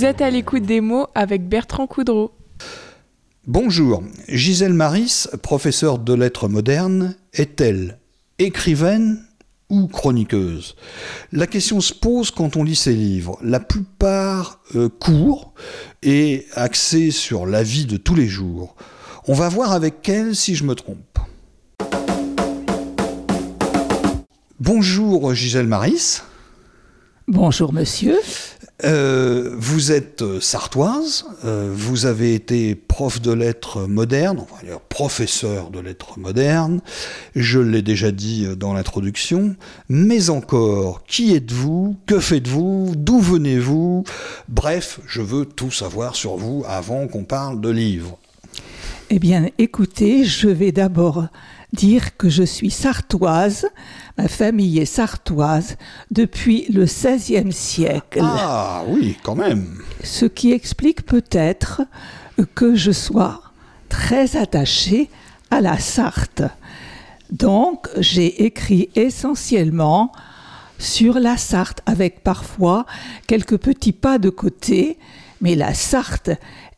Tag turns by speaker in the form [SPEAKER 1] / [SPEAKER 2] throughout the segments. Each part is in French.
[SPEAKER 1] Vous êtes à l'écoute des mots avec Bertrand Coudreau.
[SPEAKER 2] Bonjour, Gisèle Maris, professeure de lettres modernes, est-elle écrivaine ou chroniqueuse? La question se pose quand on lit ses livres. La plupart euh, courts et axés sur la vie de tous les jours. On va voir avec elle si je me trompe. Bonjour Gisèle Maris.
[SPEAKER 3] Bonjour monsieur.
[SPEAKER 2] Euh, vous êtes euh, sartoise, euh, vous avez été prof de lettres modernes, enfin professeur de lettres modernes, je l'ai déjà dit dans l'introduction, mais encore, qui êtes-vous? Que faites-vous? D'où venez-vous? Bref, je veux tout savoir sur vous avant qu'on parle de livres.
[SPEAKER 3] Eh bien, écoutez, je vais d'abord dire que je suis sartoise, ma famille est sartoise depuis le XVIe siècle.
[SPEAKER 2] Ah oui, quand même.
[SPEAKER 3] Ce qui explique peut-être que je sois très attachée à la Sarthe. Donc, j'ai écrit essentiellement sur la Sarthe, avec parfois quelques petits pas de côté, mais la Sarthe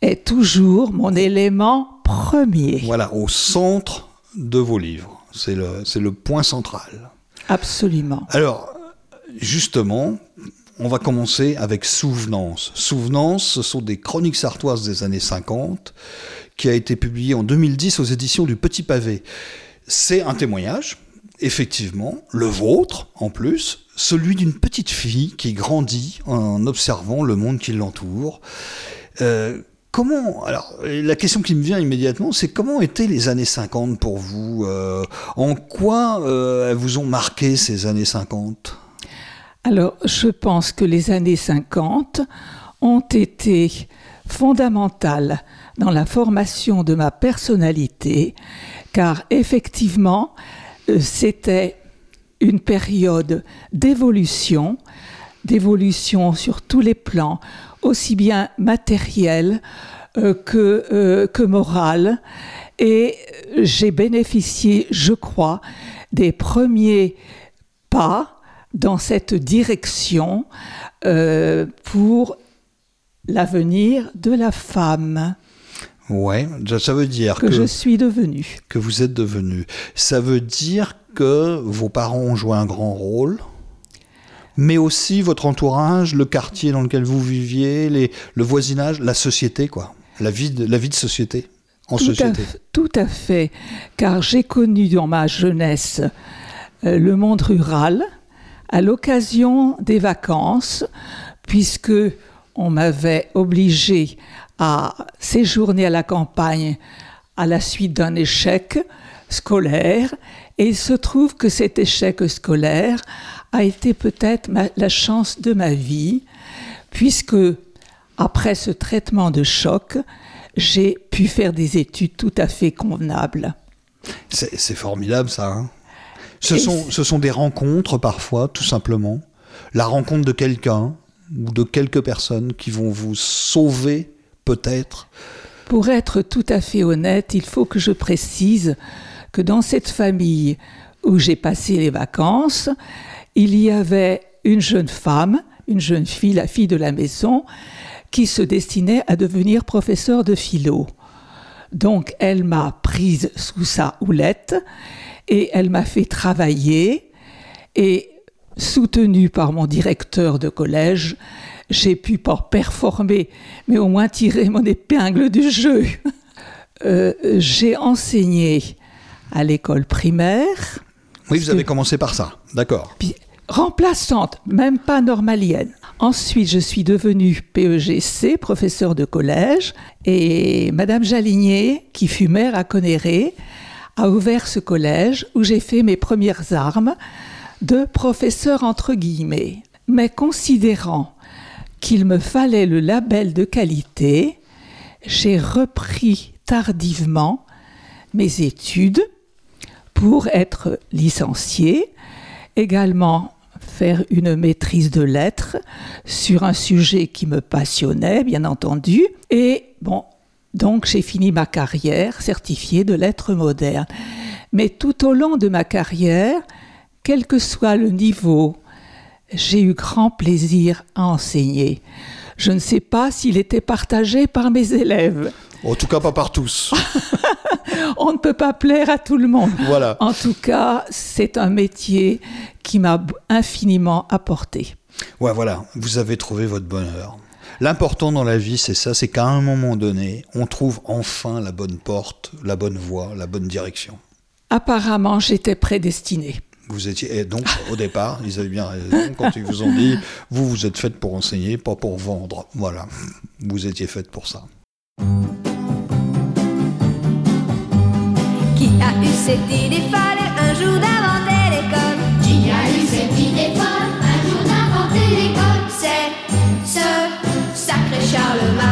[SPEAKER 3] est toujours mon élément premier.
[SPEAKER 2] Voilà, au centre de vos livres. C'est le, le point central.
[SPEAKER 3] Absolument.
[SPEAKER 2] Alors, justement, on va commencer avec Souvenance. Souvenance, ce sont des chroniques sartoises des années 50, qui a été publié en 2010 aux éditions du Petit Pavé. C'est un témoignage, effectivement, le vôtre en plus, celui d'une petite fille qui grandit en observant le monde qui l'entoure. Euh, Comment alors la question qui me vient immédiatement, c'est comment étaient les années 50 pour vous euh, En quoi euh, elles vous ont marqué ces années 50
[SPEAKER 3] Alors, je pense que les années 50 ont été fondamentales dans la formation de ma personnalité, car effectivement, euh, c'était une période d'évolution, d'évolution sur tous les plans, aussi bien matériel euh, que, euh, que moral. Et j'ai bénéficié, je crois, des premiers pas dans cette direction euh, pour l'avenir de la femme.
[SPEAKER 2] Ouais, ça veut dire
[SPEAKER 3] que, que, je suis devenue.
[SPEAKER 2] Que vous êtes devenue. Ça veut dire que vos parents ont joué un grand rôle mais aussi votre entourage, le quartier dans lequel vous viviez, les, le voisinage, la société, quoi. La vie de, la vie de société, en
[SPEAKER 3] tout
[SPEAKER 2] société.
[SPEAKER 3] À, tout à fait, car j'ai connu dans ma jeunesse euh, le monde rural à l'occasion des vacances, puisque on m'avait obligé à séjourner à la campagne à la suite d'un échec scolaire, et il se trouve que cet échec scolaire a été peut-être la chance de ma vie, puisque après ce traitement de choc, j'ai pu faire des études tout à fait convenables.
[SPEAKER 2] C'est formidable ça. Hein. ce, sont, ce sont des rencontres parfois, tout simplement. La rencontre de quelqu'un ou de quelques personnes qui vont vous sauver peut-être.
[SPEAKER 3] Pour être tout à fait honnête, il faut que je précise que dans cette famille où j'ai passé les vacances, il y avait une jeune femme, une jeune fille, la fille de la maison, qui se destinait à devenir professeur de philo. Donc elle m'a prise sous sa houlette et elle m'a fait travailler et soutenue par mon directeur de collège, j'ai pu pas performer, mais au moins tirer mon épingle du jeu. Euh, j'ai enseigné à l'école primaire,
[SPEAKER 2] oui, vous avez commencé par ça, d'accord.
[SPEAKER 3] Remplaçante, même pas normalienne. Ensuite, je suis devenue PEGC, professeur de collège, et Madame Jaligné, qui fut maire à Conéré, a ouvert ce collège où j'ai fait mes premières armes de professeur entre guillemets. Mais considérant qu'il me fallait le label de qualité, j'ai repris tardivement mes études pour être licencié, également faire une maîtrise de lettres sur un sujet qui me passionnait, bien entendu. Et bon, donc j'ai fini ma carrière certifiée de lettres modernes. Mais tout au long de ma carrière, quel que soit le niveau, j'ai eu grand plaisir à enseigner. Je ne sais pas s'il était partagé par mes élèves.
[SPEAKER 2] En tout cas, pas par tous.
[SPEAKER 3] On ne peut pas plaire à tout le monde.
[SPEAKER 2] Voilà.
[SPEAKER 3] En tout cas, c'est un métier qui m'a infiniment apporté.
[SPEAKER 2] Ouais, voilà, vous avez trouvé votre bonheur. L'important dans la vie, c'est ça, c'est qu'à un moment donné, on trouve enfin la bonne porte, la bonne voie, la bonne direction.
[SPEAKER 3] Apparemment, j'étais prédestinée.
[SPEAKER 2] Vous étiez, et donc, au départ, ils avaient bien raison quand ils vous ont dit, vous, vous êtes faite pour enseigner, pas pour vendre. Voilà, vous étiez faite pour ça.
[SPEAKER 4] Qui a eu cette idée folle un jour d'inventer l'école.
[SPEAKER 5] Qui a eu cette idée folle un jour d'inventer l'école?
[SPEAKER 4] C'est ce sacré Charlemagne,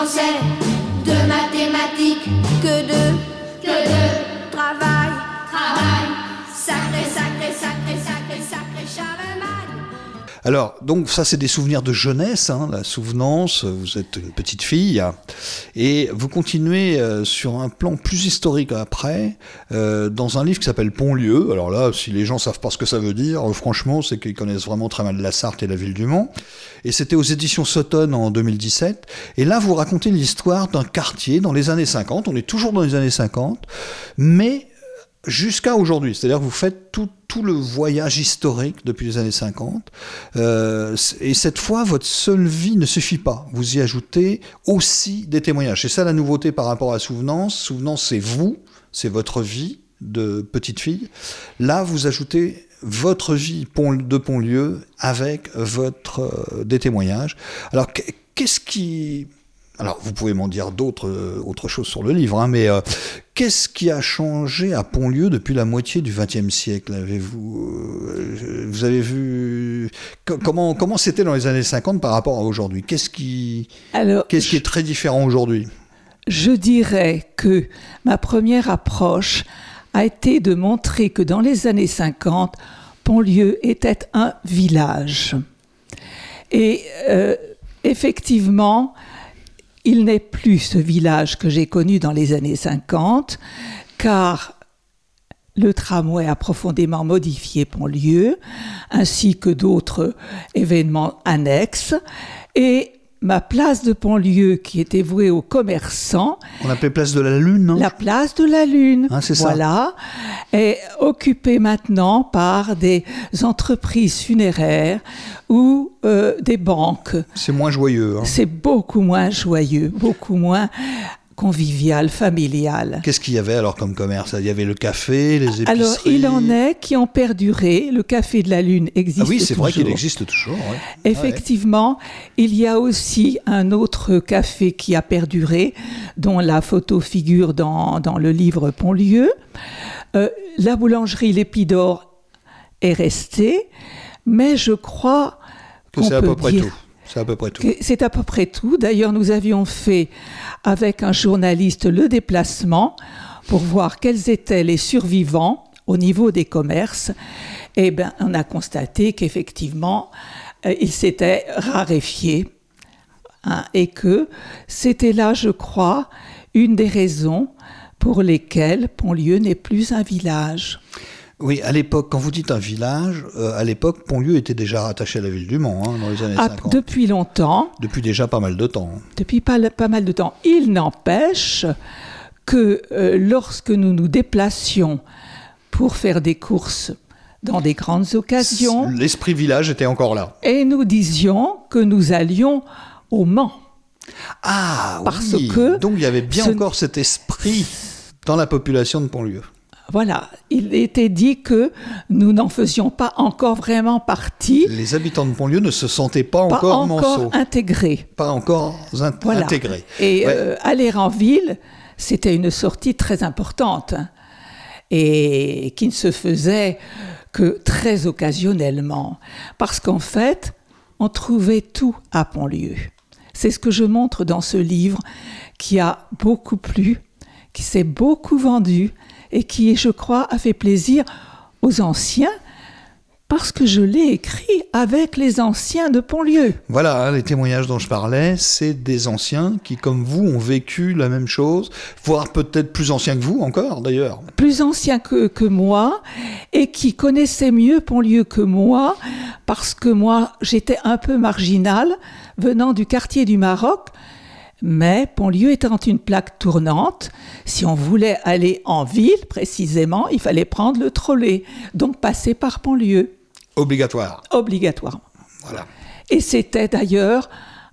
[SPEAKER 5] français De mathématiques
[SPEAKER 4] Que de
[SPEAKER 5] Que de
[SPEAKER 4] travail,
[SPEAKER 5] travail
[SPEAKER 4] sacré, sacré, sacré, sacré.
[SPEAKER 2] Alors, donc ça c'est des souvenirs de jeunesse, hein, la souvenance, vous êtes une petite fille, et vous continuez euh, sur un plan plus historique après, euh, dans un livre qui s'appelle Pontlieu. Alors là, si les gens savent pas ce que ça veut dire, euh, franchement, c'est qu'ils connaissent vraiment très mal la Sarthe et la ville du Mans. Et c'était aux éditions Sutton en 2017. Et là, vous racontez l'histoire d'un quartier dans les années 50, on est toujours dans les années 50, mais jusqu'à aujourd'hui. C'est-à-dire que vous faites tout, tout le voyage historique depuis les années 50. Euh, et cette fois, votre seule vie ne suffit pas. Vous y ajoutez aussi des témoignages. C'est ça la nouveauté par rapport à Souvenance. Souvenance, c'est vous, c'est votre vie de petite fille. Là, vous ajoutez votre vie de Pontlieu avec votre, euh, des témoignages. Alors, qu- qu'est-ce qui... Alors, vous pouvez m'en dire d'autres euh, autres choses sur le livre, hein, mais euh, qu'est-ce qui a changé à Pontlieu depuis la moitié du XXe siècle Avez-vous euh, vous avez vu co- comment comment c'était dans les années 50 par rapport à aujourd'hui? Qu'est-ce qui qu'est-ce qui est très différent aujourd'hui?
[SPEAKER 3] Je dirais que ma première approche a été de montrer que dans les années 50, Pontlieu était un village. Et euh, effectivement, il n'est plus ce village que j'ai connu dans les années 50, car le tramway a profondément modifié Pontlieu, ainsi que d'autres événements annexes. Et ma place de Pontlieu, qui était vouée aux commerçants,
[SPEAKER 2] On appelait place de la Lune, non?
[SPEAKER 3] La place de la Lune,
[SPEAKER 2] Hein, c'est ça.
[SPEAKER 3] voilà, est occupée maintenant par des entreprises funéraires ou euh, des banques.
[SPEAKER 2] C'est moins joyeux. hein.
[SPEAKER 3] C'est beaucoup moins joyeux, beaucoup moins convivial, familial.
[SPEAKER 2] Qu'est-ce qu'il y avait alors comme commerce? Il y avait le café, les épiceries.
[SPEAKER 3] Alors, il en est qui ont perduré. Le Café de la Lune existe
[SPEAKER 2] Ah oui, c'est vrai qu'il existe toujours. ouais.
[SPEAKER 3] Effectivement, il y a aussi un autre café qui a perduré, dont la photo figure dans, dans le livre Pontlieu. Euh, la boulangerie L'Épidore est restée, mais je crois
[SPEAKER 2] Que
[SPEAKER 3] qu'on
[SPEAKER 2] c'est à
[SPEAKER 3] peut
[SPEAKER 2] peu près
[SPEAKER 3] dire
[SPEAKER 2] tout. C'est à peu près tout.
[SPEAKER 3] D'ailleurs, nous avions fait avec un journaliste le déplacement pour voir quels étaient les survivants au niveau des commerces. Et ben, on a constaté qu'effectivement, euh, ils s'étaient raréfiés hein, et que c'était là, je crois, une des raisons pour lesquelles Pontlieu n'est plus un village.
[SPEAKER 2] Oui, à l'époque, quand vous dites un village, euh, à l'époque, Pontlieu était déjà rattaché à la ville du Mans, hein, dans les années
[SPEAKER 3] Ah,
[SPEAKER 2] 50.
[SPEAKER 3] depuis longtemps,
[SPEAKER 2] Depuis déjà pas mal de temps.
[SPEAKER 3] depuis pas, pas mal de temps. Il n'empêche que euh, lorsque nous nous déplacions pour faire des courses dans des grandes occasions,
[SPEAKER 2] L'esprit village était encore là.
[SPEAKER 3] et nous disions que nous allions au Mans.
[SPEAKER 2] Ah
[SPEAKER 3] Parce
[SPEAKER 2] oui.
[SPEAKER 3] que
[SPEAKER 2] Donc il y avait bien
[SPEAKER 3] ce-
[SPEAKER 2] encore cet esprit dans la population de Pontlieu.
[SPEAKER 3] Voilà, il était dit que nous n'en faisions pas encore vraiment partie,
[SPEAKER 2] Les habitants de Pontlieu ne se sentaient pas
[SPEAKER 3] pas
[SPEAKER 2] encore
[SPEAKER 3] intégrés.
[SPEAKER 2] pas encore in-
[SPEAKER 3] Voilà.
[SPEAKER 2] intégrés.
[SPEAKER 3] Et
[SPEAKER 2] Ouais.
[SPEAKER 3] euh, aller en ville, c'était une sortie très importante hein, et qui ne se faisait que très occasionnellement. Parce qu'en fait, on trouvait tout à Pontlieu. C'est ce que je montre dans ce livre qui a beaucoup plu, qui s'est beaucoup vendu et qui, je crois, a fait plaisir aux anciens parce que je l'ai écrit avec les anciens de Pontlieu.
[SPEAKER 2] Voilà, hein, les témoignages dont je parlais, c'est des anciens qui, comme vous, ont vécu la même chose, voire peut-être plus anciens que vous encore, d'ailleurs.
[SPEAKER 3] plus anciens que, que moi et qui connaissaient mieux Pontlieu que moi parce que moi j'étais un peu marginale venant du quartier du Maroc mais Pontlieu étant une plaque tournante, si on voulait aller en ville précisément, il fallait prendre le trolley, donc passer par Pontlieu,
[SPEAKER 2] Obligatoire.
[SPEAKER 3] obligatoirement.
[SPEAKER 2] Voilà.
[SPEAKER 3] Et c'était d'ailleurs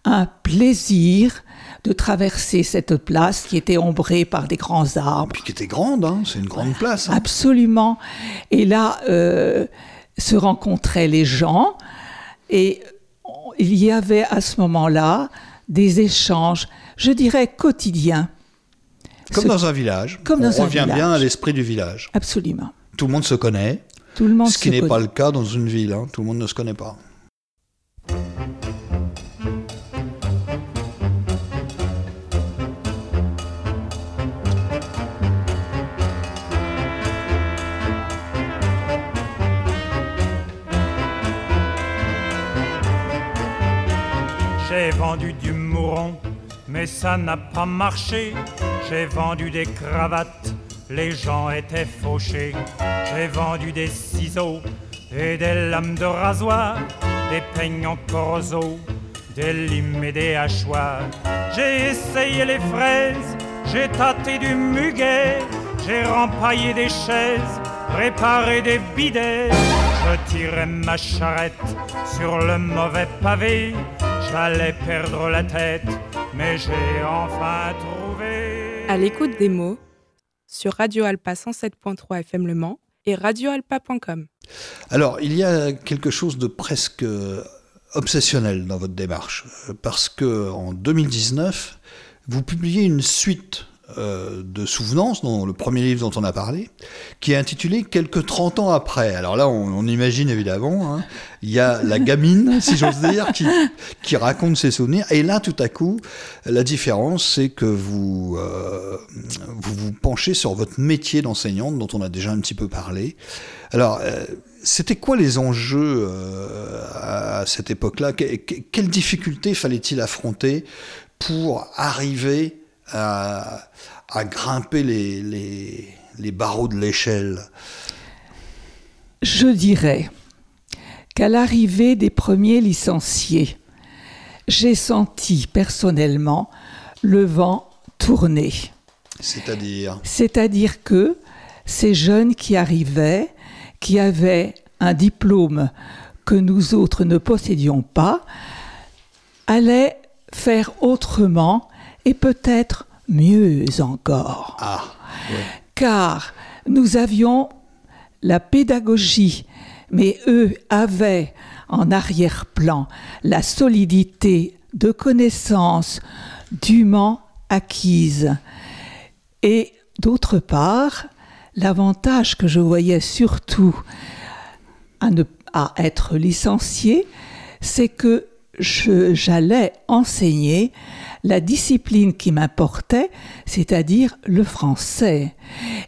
[SPEAKER 3] un plaisir de traverser cette place qui était ombrée par des grands arbres.
[SPEAKER 2] Puis qui était grande, hein, c'est une grande place. hein.
[SPEAKER 3] Absolument. Et là, euh, se rencontraient les gens et il y avait à ce moment-là des échanges, je dirais quotidiens.
[SPEAKER 2] Comme
[SPEAKER 3] Ce-
[SPEAKER 2] dans un village.
[SPEAKER 3] Comme
[SPEAKER 2] On
[SPEAKER 3] dans un
[SPEAKER 2] revient bien à l'esprit du village.
[SPEAKER 3] Absolument.
[SPEAKER 2] Tout le monde se connaît,
[SPEAKER 3] Tout le monde
[SPEAKER 2] ce qui n'est pas le cas dans une ville. hein. Tout le monde ne se connaît pas.
[SPEAKER 6] Mais ça n'a pas marché. J'ai vendu des cravates, les gens étaient fauchés. J'ai vendu des ciseaux et des lames de rasoir, des peignes en des limes et des hachoirs. J'ai essayé les fraises, j'ai tâté du muguet, j'ai rempaillé des chaises, réparé des bidets. Je tirais ma charrette sur le mauvais pavé, j'allais perdre la tête, mais j'ai enfin trouvé.
[SPEAKER 1] À l'écoute des mots sur Radio Alpa 107.3 FM Le Mans et radioalpa.com.
[SPEAKER 2] Alors, il y a quelque chose de presque euh, obsessionnel dans votre démarche, euh, parce que en 2019, vous publiez une suite euh, de souvenances, dans le premier livre dont on a parlé, qui est intitulé Quelques 30 ans après. Alors là, on, imagine évidemment, hein, il y a la gamine, si j'ose dire, qui, raconte ses souvenirs, et là, tout à coup, la différence, c'est que vous, euh, vous vous penchez sur votre métier d'enseignante, dont on a déjà un petit peu parlé. Alors, euh, c'était quoi les enjeux à cette époque-là? Que- que- Quelles difficultés fallait-il affronter pour arriver à, à grimper les, les, les barreaux de l'échelle
[SPEAKER 3] Je dirais qu'à l'arrivée des premiers licenciés, j'ai senti personnellement le vent tourner.
[SPEAKER 2] C'est-à-dire
[SPEAKER 3] C'est-à-dire que ces jeunes qui arrivaient, qui avaient un diplôme que nous autres ne possédions pas, allaient faire autrement et peut-être mieux encore.
[SPEAKER 2] Ah, ouais.
[SPEAKER 3] Car nous avions la pédagogie, mais eux avaient en arrière-plan la solidité de connaissances dûment acquises. Et d'autre part, l'avantage que je voyais surtout à, ne, à être licencié, c'est que j'allais enseigner la discipline qui m'importait, c'est-à-dire le français,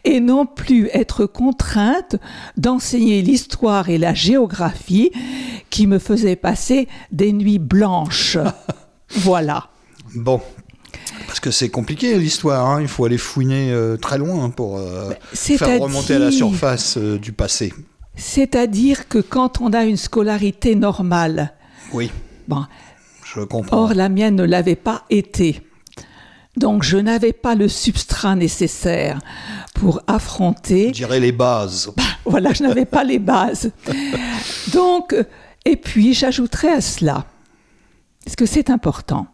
[SPEAKER 3] et non plus être contrainte d'enseigner l'histoire et la géographie qui me faisaient passer des nuits blanches. voilà.
[SPEAKER 2] Bon. Parce que c'est compliqué l'histoire, hein. il faut aller fouiner euh, très loin pour euh, faire remonter à la surface euh, du passé.
[SPEAKER 3] C'est-à-dire que quand on a une scolarité normale,
[SPEAKER 2] Oui,
[SPEAKER 3] bon,
[SPEAKER 2] je comprends.
[SPEAKER 3] Or, la mienne ne l'avait pas été. Donc, je n'avais pas le substrat nécessaire pour affronter.
[SPEAKER 2] Je dirais les bases.
[SPEAKER 3] Voilà, je n'avais pas les bases. Donc, et puis, j'ajouterais à cela, parce que c'est important,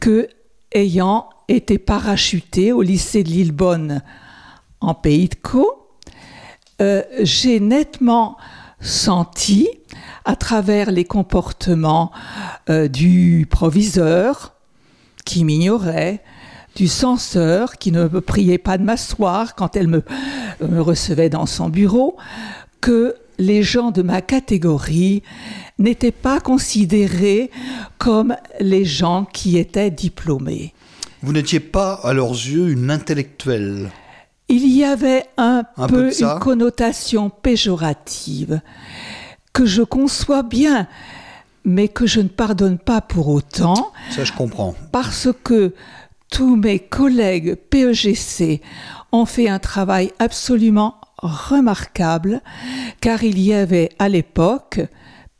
[SPEAKER 3] que ayant été parachuté au lycée de Lillebonne en Pays de Caux, euh, j'ai nettement senti, à travers les comportements euh, du proviseur qui m'ignorait, du censeur qui ne me priait pas de m'asseoir quand elle me, me recevait dans son bureau, que les gens de ma catégorie n'étaient pas considérés comme les gens qui étaient diplômés.
[SPEAKER 2] Vous n'étiez pas, à leurs yeux, une intellectuelle.
[SPEAKER 3] Il y avait un,
[SPEAKER 2] Un
[SPEAKER 3] peu, une connotation péjorative que je conçois bien, mais que je ne pardonne pas pour autant,
[SPEAKER 2] Ça, je comprends.
[SPEAKER 3] parce que tous mes collègues PEGC ont fait un travail absolument remarquable, car il y avait à l'époque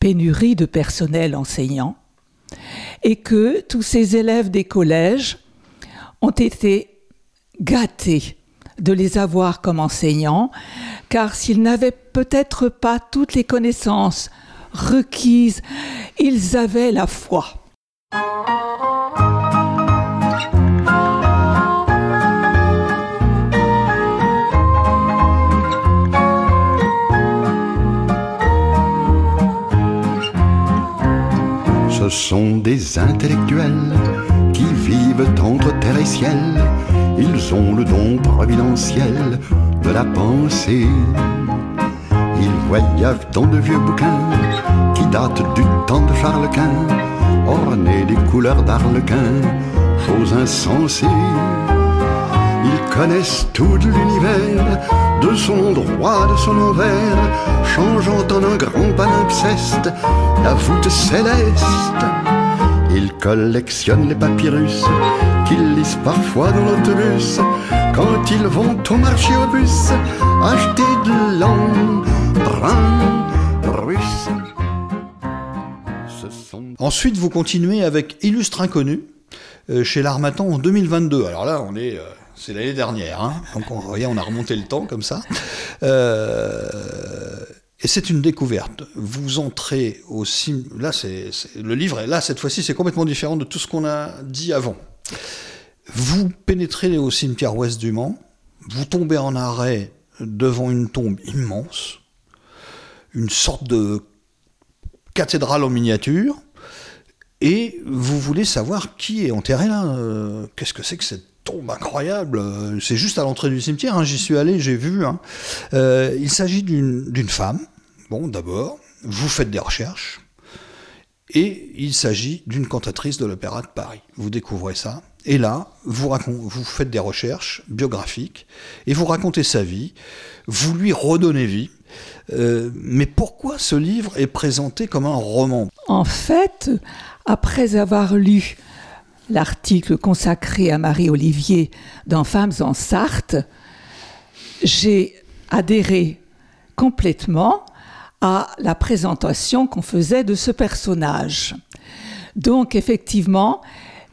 [SPEAKER 3] pénurie de personnel enseignant, et que tous ces élèves des collèges ont été gâtés de les avoir comme enseignants, car s'ils n'avaient peut-être pas toutes les connaissances requises, ils avaient la foi.
[SPEAKER 7] Ce sont des intellectuels qui vivent entre terre et ciel. Ils ont le don providentiel de la pensée. Ils voyagent dans de vieux bouquins qui datent du temps de Charles Quint, ornés des couleurs d'Arlequin, chose insensée. Ils connaissent tout l'univers, de son endroit, de son envers, changeant en un grand palimpseste la voûte céleste. Ils collectionnent les papyrus qu'ils lisent parfois dans l'autobus quand ils vont au marché au bus acheter de l'embrun russe.
[SPEAKER 2] Ensuite, vous continuez avec Illustre Inconnu euh, chez l'Armatan en 2022. Alors là, on est, euh, c'est l'année dernière. hein. Donc, on, on a remonté le temps comme ça. Euh, et c'est une découverte. Vous entrez au sim. Là, c'est- le livre. est Là, cette fois-ci, c'est complètement différent de tout ce qu'on a dit avant. Vous pénétrez au cimetière ouest du Mans. Vous tombez en arrêt devant une tombe immense, une sorte de cathédrale en miniature. Et vous voulez savoir qui est enterré là euh, Qu'est-ce que c'est que cette tombe incroyable Euh, C'est juste à l'entrée du cimetière, hein, j'y suis allé, j'ai vu. hein. Euh, il s'agit d'une femme. Bon, d'abord, vous faites des recherches. Et il s'agit d'une cantatrice de l'Opéra de Paris. Vous découvrez ça. Et là, vous, vous faites des recherches biographiques et vous racontez sa vie. Vous lui redonnez vie. Euh, mais pourquoi ce livre est présenté comme un roman?
[SPEAKER 3] En fait, après avoir lu l'article consacré à Marie-Olivier dans Femmes en Sarthe, j'ai adhéré complètement à la présentation qu'on faisait de ce personnage. Donc effectivement,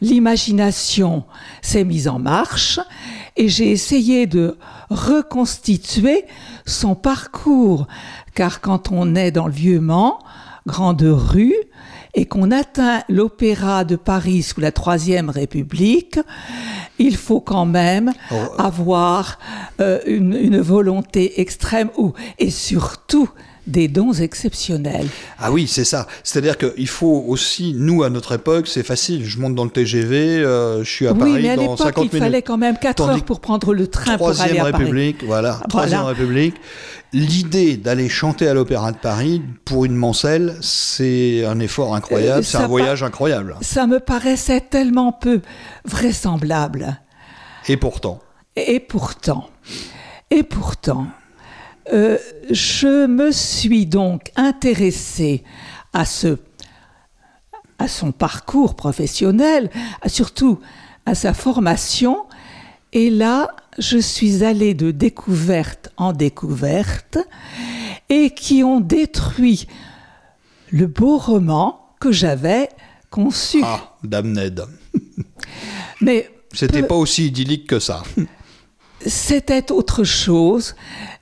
[SPEAKER 3] l'imagination s'est mise en marche et j'ai essayé de reconstituer son parcours, car quand on est dans le vieux Mans, grande rue, et qu'on atteint l'Opéra de Paris sous la Troisième République, il faut quand même
[SPEAKER 2] Oh.
[SPEAKER 3] avoir euh, une, une volonté extrême ou, et surtout des dons exceptionnels.
[SPEAKER 2] Ah oui, c'est ça. C'est-à-dire qu'il faut aussi, nous, à notre époque, c'est facile. Je monte dans le TGV, euh, je suis à
[SPEAKER 3] oui,
[SPEAKER 2] Paris
[SPEAKER 3] mais à
[SPEAKER 2] dans
[SPEAKER 3] l'époque,
[SPEAKER 2] 50
[SPEAKER 3] il
[SPEAKER 2] minutes.
[SPEAKER 3] fallait quand même 4
[SPEAKER 2] Tandis
[SPEAKER 3] heures pour prendre le train pour aller
[SPEAKER 2] Troisième
[SPEAKER 3] à Paris.
[SPEAKER 2] République, voilà, Troisième
[SPEAKER 3] Voilà.
[SPEAKER 2] République. L'idée d'aller chanter à l'Opéra de Paris pour une mancelle, c'est un effort incroyable,
[SPEAKER 3] Euh,
[SPEAKER 2] c'est
[SPEAKER 3] ça
[SPEAKER 2] un voyage incroyable.
[SPEAKER 3] Ça me paraissait tellement peu vraisemblable.
[SPEAKER 2] Et pourtant,
[SPEAKER 3] Et pourtant, et pourtant, euh, je me suis donc intéressée à ce, à son parcours professionnel, à- surtout à sa formation. Et là, je suis allée de découverte en découverte et qui ont détruit le beau roman que j'avais conçu.
[SPEAKER 2] ah, Dame Ned,
[SPEAKER 3] Mais
[SPEAKER 2] c'était
[SPEAKER 3] peu-
[SPEAKER 2] pas aussi idyllique que ça.
[SPEAKER 3] c'était autre chose.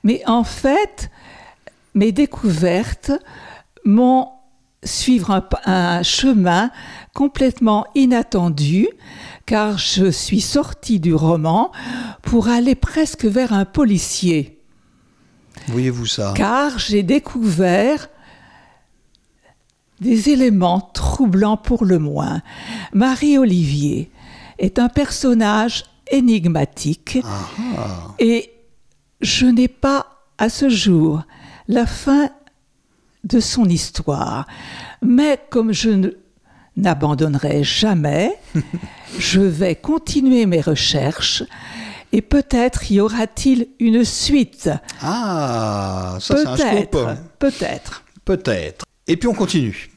[SPEAKER 3] Mais en fait, mes découvertes m'ont suivre un chemin complètement inattendu, car je suis sortie du roman pour aller presque vers un policier.
[SPEAKER 2] Voyez-vous ça?
[SPEAKER 3] Car j'ai découvert des éléments troublants pour le moins. Marie-Olivier est un personnage énigmatique
[SPEAKER 2] Ah,
[SPEAKER 3] et je n'ai pas à ce jour la fin de son histoire. Mais comme je ne- n'abandonnerai jamais, je vais continuer mes recherches et peut-être y aura-t-il une suite.
[SPEAKER 2] Ah, ça c'est un scoop.
[SPEAKER 3] Peut-être, peut-être.
[SPEAKER 2] Peut-être. Et puis on continue.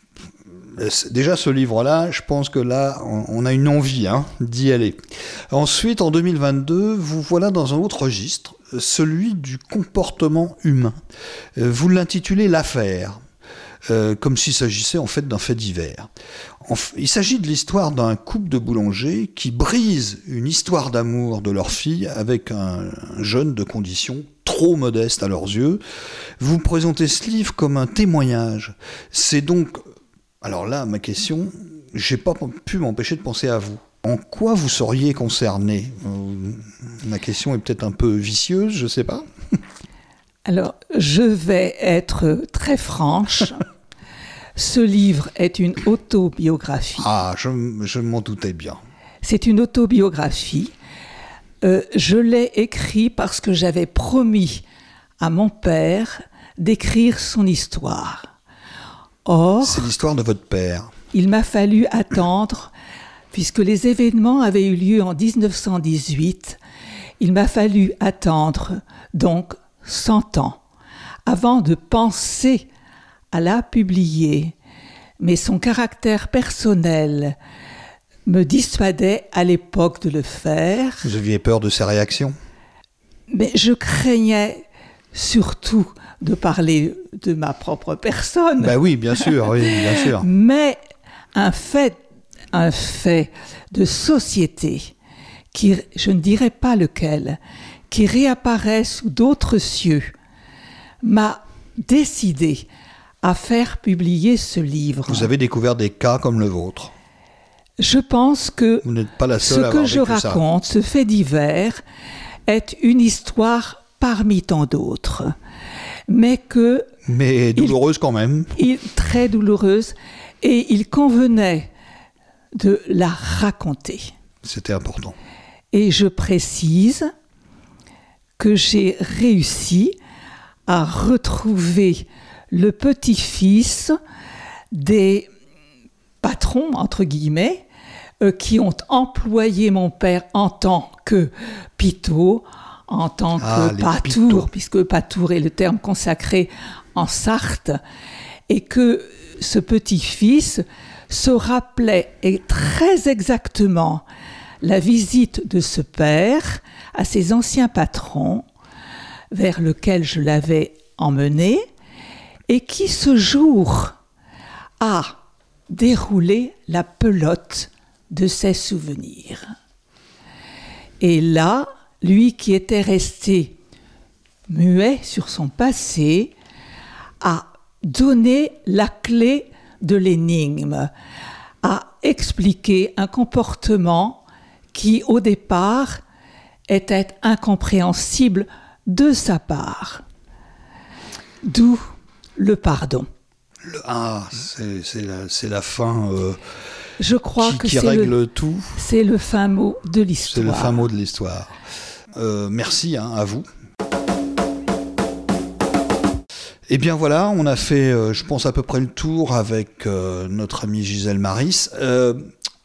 [SPEAKER 2] Euh, Déjà ce livre-là, je pense que là, on on a une envie hein, d'y aller. Ensuite, en 2022, vous voilà dans un autre registre, euh, celui du comportement humain. Euh, Vous l'intitulez L'affaire, euh, comme s'il s'agissait en fait d'un fait divers. F- Il s'agit de l'histoire d'un couple de boulangers qui brise une histoire d'amour de leur fille avec un, un jeune de condition trop modeste à leurs yeux. Vous présentez ce livre comme un témoignage. C'est donc, alors là, ma question, j'ai pas pu m'empêcher de penser à vous. En quoi vous seriez concerné? Euh, Ma question est peut-être un peu vicieuse, je sais pas.
[SPEAKER 3] Alors, je vais être très franche. Ce livre est une autobiographie.
[SPEAKER 2] Ah, je, m'en doutais bien.
[SPEAKER 3] C'est une autobiographie. Euh, je l'ai écrit parce que j'avais promis à mon père d'écrire son histoire. Or,
[SPEAKER 2] C'est l'histoire de votre père.
[SPEAKER 3] il m'a fallu attendre, puisque les événements avaient eu lieu en 1918, il m'a fallu attendre donc 100 ans avant de penser à la publier. Mais son caractère personnel me dissuadait à l'époque de le faire.
[SPEAKER 2] Vous aviez peur de ses réactions
[SPEAKER 3] Mais je craignais surtout de parler de ma propre personne.
[SPEAKER 2] Bah oui, bien sûr, oui, bien sûr.
[SPEAKER 3] Mais un fait, un fait de société, qui, je ne dirais pas lequel, qui réapparaît sous d'autres cieux, m'a décidé à faire publier ce livre.
[SPEAKER 2] Vous avez découvert des cas comme le vôtre.
[SPEAKER 3] Je pense que
[SPEAKER 2] Vous n'êtes pas la
[SPEAKER 3] ce
[SPEAKER 2] à
[SPEAKER 3] que je
[SPEAKER 2] ça.
[SPEAKER 3] raconte, ce fait divers, est une histoire parmi tant d'autres, mais que
[SPEAKER 2] Mais douloureuse quand même.
[SPEAKER 3] il, très douloureuse, et il convenait de la raconter.
[SPEAKER 2] C'était important.
[SPEAKER 3] Et je précise que j'ai réussi à retrouver le petit-fils des patrons, entre guillemets, euh, qui ont employé mon père en tant que pito, en tant
[SPEAKER 2] Ah,
[SPEAKER 3] que patour, puisque patour est le terme consacré en Sarthe, et que ce petit-fils se rappelait et très exactement la visite de ce père à ses anciens patrons, vers lequel je l'avais emmené, et qui ce jour a déroulé la pelote de ses souvenirs. Et là, lui qui était resté muet sur son passé, a donné la clé de l'énigme, a expliqué un comportement qui, au départ, était incompréhensible de sa part. D'où le pardon.
[SPEAKER 2] Le- ah, c'est c'est la, c'est la fin euh,
[SPEAKER 3] Je crois
[SPEAKER 2] qui,
[SPEAKER 3] que
[SPEAKER 2] qui
[SPEAKER 3] c'est
[SPEAKER 2] règle
[SPEAKER 3] le,
[SPEAKER 2] tout.
[SPEAKER 3] c'est le fin mot de
[SPEAKER 2] C'est
[SPEAKER 3] l'histoire.
[SPEAKER 2] le fin mot de l'histoire. Euh, merci hein, à vous. Et bien voilà, on a fait, euh, je pense, à peu près le tour avec euh, notre amie Gisèle Maris. Euh,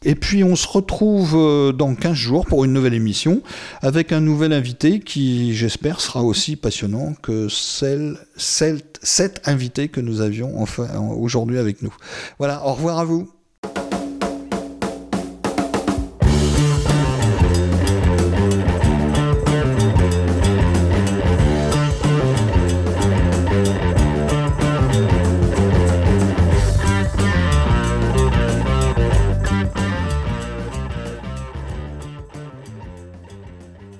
[SPEAKER 2] et puis on se retrouve euh, dans 15 jours pour une nouvelle émission avec un nouvel invité qui, j'espère, sera aussi passionnant que celle, celle, cet invité que nous avions enfin aujourd'hui avec nous. Voilà, au revoir à vous.